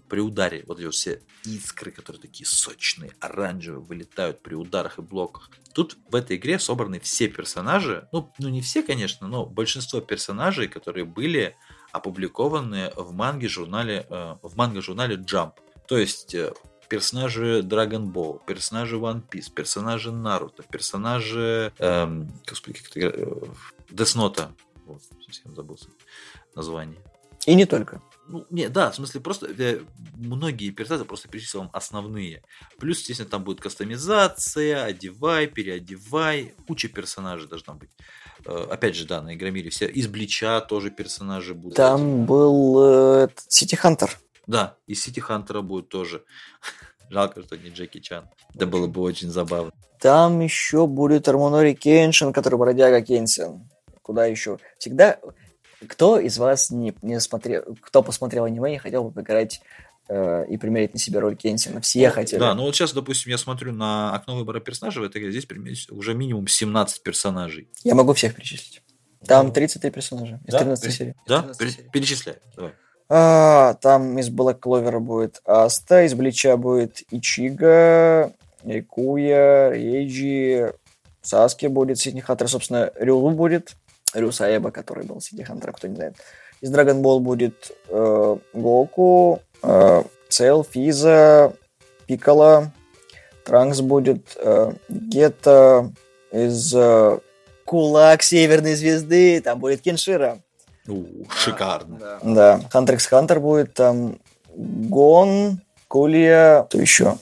при ударе. Вот эти вот все искры, которые такие сочные, оранжевые, вылетают при ударах и блоках. Тут в этой игре собраны все персонажи, ну, ну не все, конечно, но большинство персонажей, которые были опубликованы в манге журнале, э, в манго журнале Jump. То есть э, персонажи Dragon Ball, персонажи One Piece, персонажи Наруто, персонажи эм, господи, как это, э, Death Note. Вот, совсем забылся название. И не только. Ну, не, да, в смысле, просто э, многие персонажи просто перечислил вам основные. Плюс, естественно, там будет кастомизация, одевай, переодевай, куча персонажей должна быть. Э, опять же, да, на Игромире все из Блича тоже персонажи будут. Там был э, Сити Хантер. Да, из Сити Хантера будет тоже. *laughs* Жалко, что не Джеки Чан. Это было бы очень забавно. Там еще будет Армонори Кеншин, который бродяга Кенсин. Куда еще? Всегда кто из вас не, не смотрел, кто посмотрел аниме и хотел бы поиграть э, и примерить на себя роль Кенсина? Все ну, хотели. Да, ну вот сейчас, допустим, я смотрю на окно выбора персонажей в этой игре, здесь уже минимум 17 персонажей. Я могу всех перечислить. Там 33 персонажа из да? 13 Пере... серий. Да? Пере... Перечисляй, давай. А, там из Black Clover будет Аста, из Блича будет Ичига, Рикуя, Рейджи, Саски будет, Ситнихатор, собственно, Рюлу будет, Рю Саеба, который был Сити Хантером, кто не знает. Из Dragon Ball будет э, Гоку, э, Цел, Физа, Пикала, Транкс будет, э, Гетта, из э, Кулак Северной Звезды, там будет Кеншира. У, шикарно. Да. да. Хантер x Хантер будет, там Гон, Кулия, кто еще?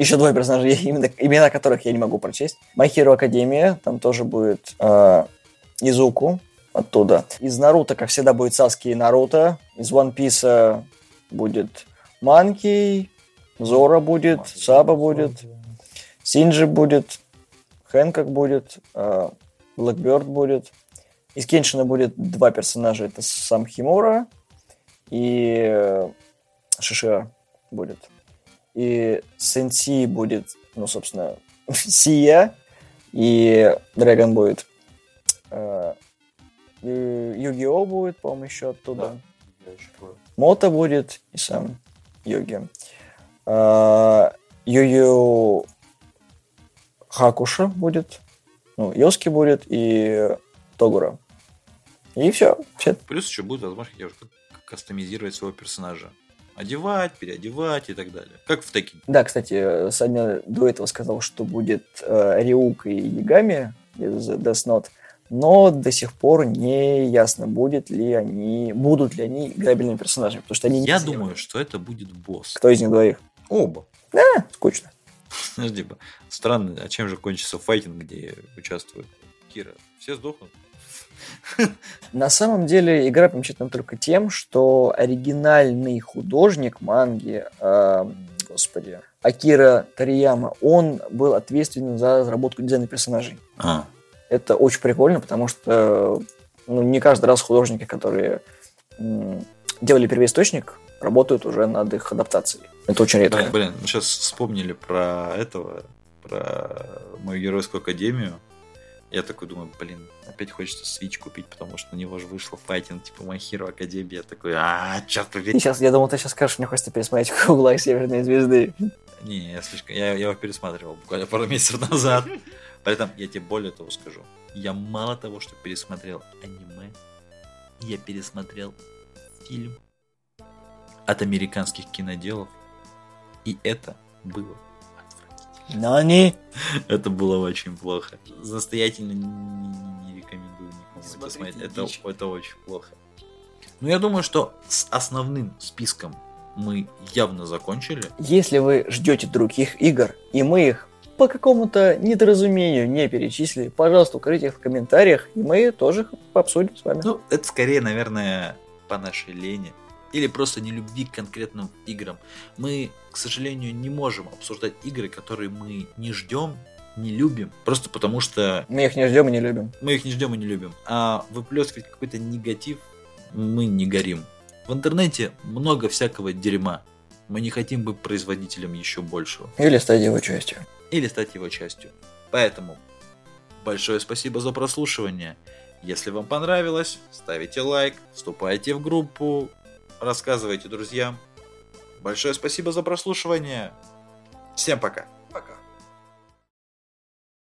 Еще двое персонажей, *laughs* именно, имена которых я не могу прочесть. My Hero Academia, там тоже будет э, Изуку оттуда. Из Наруто, как всегда, будет Саски и Наруто. Из One Piece будет Манки, Зора будет, Саба будет, Синджи будет, Хэнкок будет, э, Блэкберд будет. Из Кеншина будет два персонажа. Это сам Химура и э, Шишира будет. И Сенси будет, ну, собственно, *laughs* Сия, и Драгон будет. Э, Югио будет, по-моему, еще оттуда. Да. Мото будет и сам Юги. Э, Юю Хакуша будет. Ну, Йоски будет и Тогура. И все. все. Плюс еще будет возможность кастомизировать своего персонажа одевать, переодевать и так далее. Как в Теkken. Да, кстати, Саня до этого сказал, что будет э, Риук и Ягами из Death Note, но до сих пор не ясно, будет ли они, будут ли они играбельными персонажами, потому что они Я думаю, что это будет босс. Кто из них двоих? Оба. Да, скучно. Подожди, странно, а чем же кончится файтинг, где участвует Кира? Все сдохнут? На самом деле игра примечательна только тем, что оригинальный художник манги, э, господи, Акира Тарияма, он был ответственен за разработку дизайна персонажей. А. Это очень прикольно, потому что ну, не каждый раз художники, которые м, делали первоисточник, работают уже над их адаптацией. Это очень редко. Блин, блин, мы сейчас вспомнили про этого, про мою геройскую академию. Я такой думаю, блин, опять хочется Switch купить, потому что на него же вышло файтинг типа My Hero Academia. Я такой, а, черт побери. Сейчас, я думал, ты сейчас скажешь, мне хочется пересмотреть *laughs* Круглая Северной Звезды. Не, я слишком, я, я его пересматривал буквально пару месяцев назад. Поэтому я тебе более того скажу. Я мало того, что пересмотрел аниме, я пересмотрел фильм от американских киноделов. И это было но они... Это было очень плохо. Настоятельно не, не, не рекомендую никому это смотреть. Это, это очень плохо. Ну, я думаю, что с основным списком мы явно закончили. Если вы ждете других игр, и мы их по какому-то недоразумению не перечислили, пожалуйста, укажите их в комментариях, и мы тоже их обсудим с вами. Ну, это скорее, наверное, по нашей лени или просто не любви к конкретным играм. Мы, к сожалению, не можем обсуждать игры, которые мы не ждем, не любим, просто потому что... Мы их не ждем и не любим. Мы их не ждем и не любим. А выплескивать какой-то негатив мы не горим. В интернете много всякого дерьма. Мы не хотим быть производителем еще большего. Или стать его частью. Или стать его частью. Поэтому большое спасибо за прослушивание. Если вам понравилось, ставите лайк, вступайте в группу, рассказывайте друзьям. Большое спасибо за прослушивание. Всем пока.